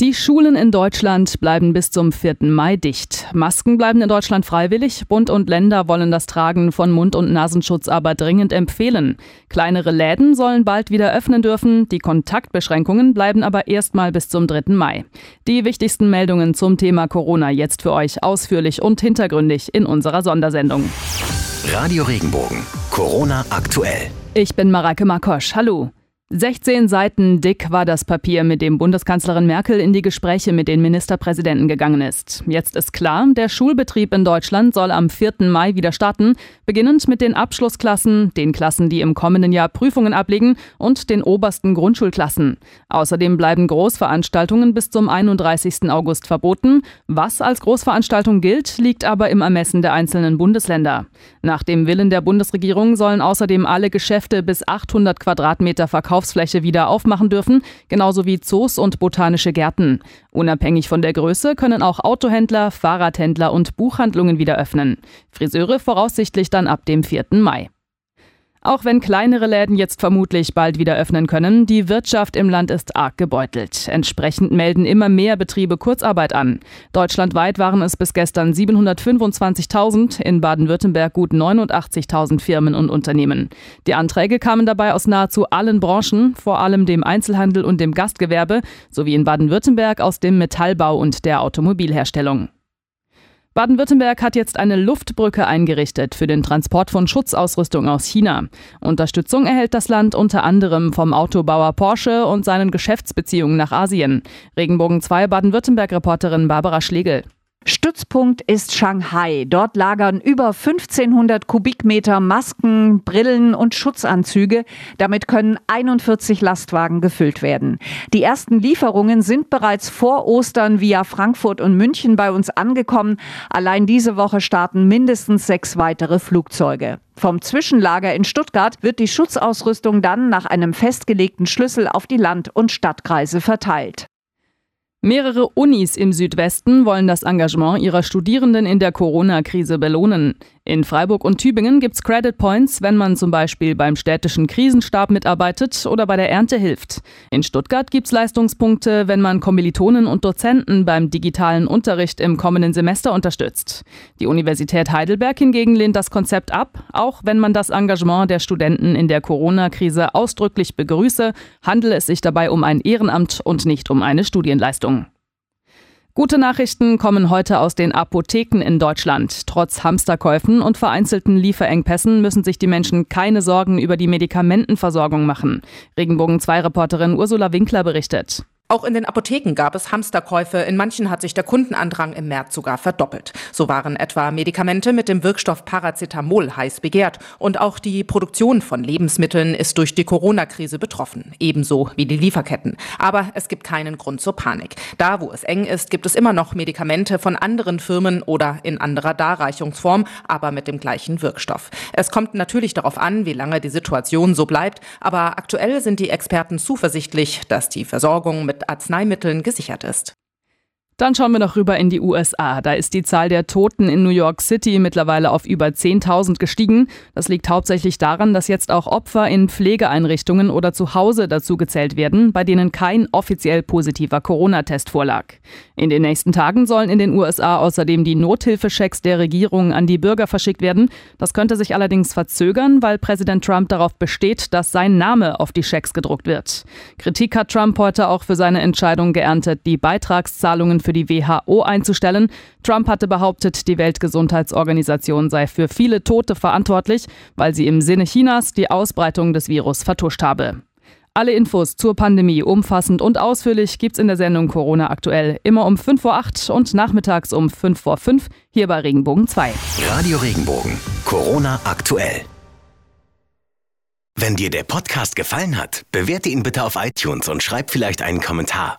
Die Schulen in Deutschland bleiben bis zum 4. Mai dicht. Masken bleiben in Deutschland freiwillig. Bund und Länder wollen das Tragen von Mund- und Nasenschutz aber dringend empfehlen. Kleinere Läden sollen bald wieder öffnen dürfen. Die Kontaktbeschränkungen bleiben aber erstmal bis zum 3. Mai. Die wichtigsten Meldungen zum Thema Corona jetzt für euch ausführlich und hintergründig in unserer Sondersendung. Radio Regenbogen. Corona aktuell. Ich bin Mareike Markosch. Hallo. 16 Seiten dick war das Papier, mit dem Bundeskanzlerin Merkel in die Gespräche mit den Ministerpräsidenten gegangen ist. Jetzt ist klar, der Schulbetrieb in Deutschland soll am 4. Mai wieder starten, beginnend mit den Abschlussklassen, den Klassen, die im kommenden Jahr Prüfungen ablegen und den obersten Grundschulklassen. Außerdem bleiben Großveranstaltungen bis zum 31. August verboten. Was als Großveranstaltung gilt, liegt aber im Ermessen der einzelnen Bundesländer. Nach dem Willen der Bundesregierung sollen außerdem alle Geschäfte bis 800 Quadratmeter verkauft Verkaufsfläche wieder aufmachen dürfen, genauso wie Zoos und botanische Gärten. Unabhängig von der Größe können auch Autohändler, Fahrradhändler und Buchhandlungen wieder öffnen. Friseure voraussichtlich dann ab dem 4. Mai. Auch wenn kleinere Läden jetzt vermutlich bald wieder öffnen können, die Wirtschaft im Land ist arg gebeutelt. Entsprechend melden immer mehr Betriebe Kurzarbeit an. Deutschlandweit waren es bis gestern 725.000, in Baden-Württemberg gut 89.000 Firmen und Unternehmen. Die Anträge kamen dabei aus nahezu allen Branchen, vor allem dem Einzelhandel und dem Gastgewerbe, sowie in Baden-Württemberg aus dem Metallbau und der Automobilherstellung. Baden-Württemberg hat jetzt eine Luftbrücke eingerichtet für den Transport von Schutzausrüstung aus China. Unterstützung erhält das Land unter anderem vom Autobauer Porsche und seinen Geschäftsbeziehungen nach Asien. Regenbogen 2 Baden-Württemberg-Reporterin Barbara Schlegel. Stützpunkt ist Shanghai. Dort lagern über 1500 Kubikmeter Masken, Brillen und Schutzanzüge. Damit können 41 Lastwagen gefüllt werden. Die ersten Lieferungen sind bereits vor Ostern via Frankfurt und München bei uns angekommen. Allein diese Woche starten mindestens sechs weitere Flugzeuge. Vom Zwischenlager in Stuttgart wird die Schutzausrüstung dann nach einem festgelegten Schlüssel auf die Land- und Stadtkreise verteilt. Mehrere Unis im Südwesten wollen das Engagement ihrer Studierenden in der Corona-Krise belohnen. In Freiburg und Tübingen gibt's Credit Points, wenn man zum Beispiel beim städtischen Krisenstab mitarbeitet oder bei der Ernte hilft. In Stuttgart gibt's Leistungspunkte, wenn man Kommilitonen und Dozenten beim digitalen Unterricht im kommenden Semester unterstützt. Die Universität Heidelberg hingegen lehnt das Konzept ab, auch wenn man das Engagement der Studenten in der Corona-Krise ausdrücklich begrüße, handele es sich dabei um ein Ehrenamt und nicht um eine Studienleistung. Gute Nachrichten kommen heute aus den Apotheken in Deutschland. Trotz Hamsterkäufen und vereinzelten Lieferengpässen müssen sich die Menschen keine Sorgen über die Medikamentenversorgung machen. Regenbogen 2 Reporterin Ursula Winkler berichtet. Auch in den Apotheken gab es Hamsterkäufe. In manchen hat sich der Kundenandrang im März sogar verdoppelt. So waren etwa Medikamente mit dem Wirkstoff Paracetamol heiß begehrt. Und auch die Produktion von Lebensmitteln ist durch die Corona-Krise betroffen. Ebenso wie die Lieferketten. Aber es gibt keinen Grund zur Panik. Da, wo es eng ist, gibt es immer noch Medikamente von anderen Firmen oder in anderer Darreichungsform, aber mit dem gleichen Wirkstoff. Es kommt natürlich darauf an, wie lange die Situation so bleibt. Aber aktuell sind die Experten zuversichtlich, dass die Versorgung mit Arzneimitteln gesichert ist. Dann schauen wir noch rüber in die USA. Da ist die Zahl der Toten in New York City mittlerweile auf über 10.000 gestiegen. Das liegt hauptsächlich daran, dass jetzt auch Opfer in Pflegeeinrichtungen oder zu Hause dazu gezählt werden, bei denen kein offiziell positiver Corona-Test vorlag. In den nächsten Tagen sollen in den USA außerdem die Nothilfeschecks der Regierung an die Bürger verschickt werden. Das könnte sich allerdings verzögern, weil Präsident Trump darauf besteht, dass sein Name auf die Schecks gedruckt wird. Kritik hat Trump heute auch für seine Entscheidung geerntet, die Beitragszahlungen für für die WHO einzustellen. Trump hatte behauptet, die Weltgesundheitsorganisation sei für viele Tote verantwortlich, weil sie im Sinne Chinas die Ausbreitung des Virus vertuscht habe. Alle Infos zur Pandemie umfassend und ausführlich gibt's in der Sendung Corona aktuell immer um 5 vor 8 und nachmittags um 5 vor 5 hier bei Regenbogen 2. Radio Regenbogen. Corona aktuell. Wenn dir der Podcast gefallen hat, bewerte ihn bitte auf iTunes und schreib vielleicht einen Kommentar.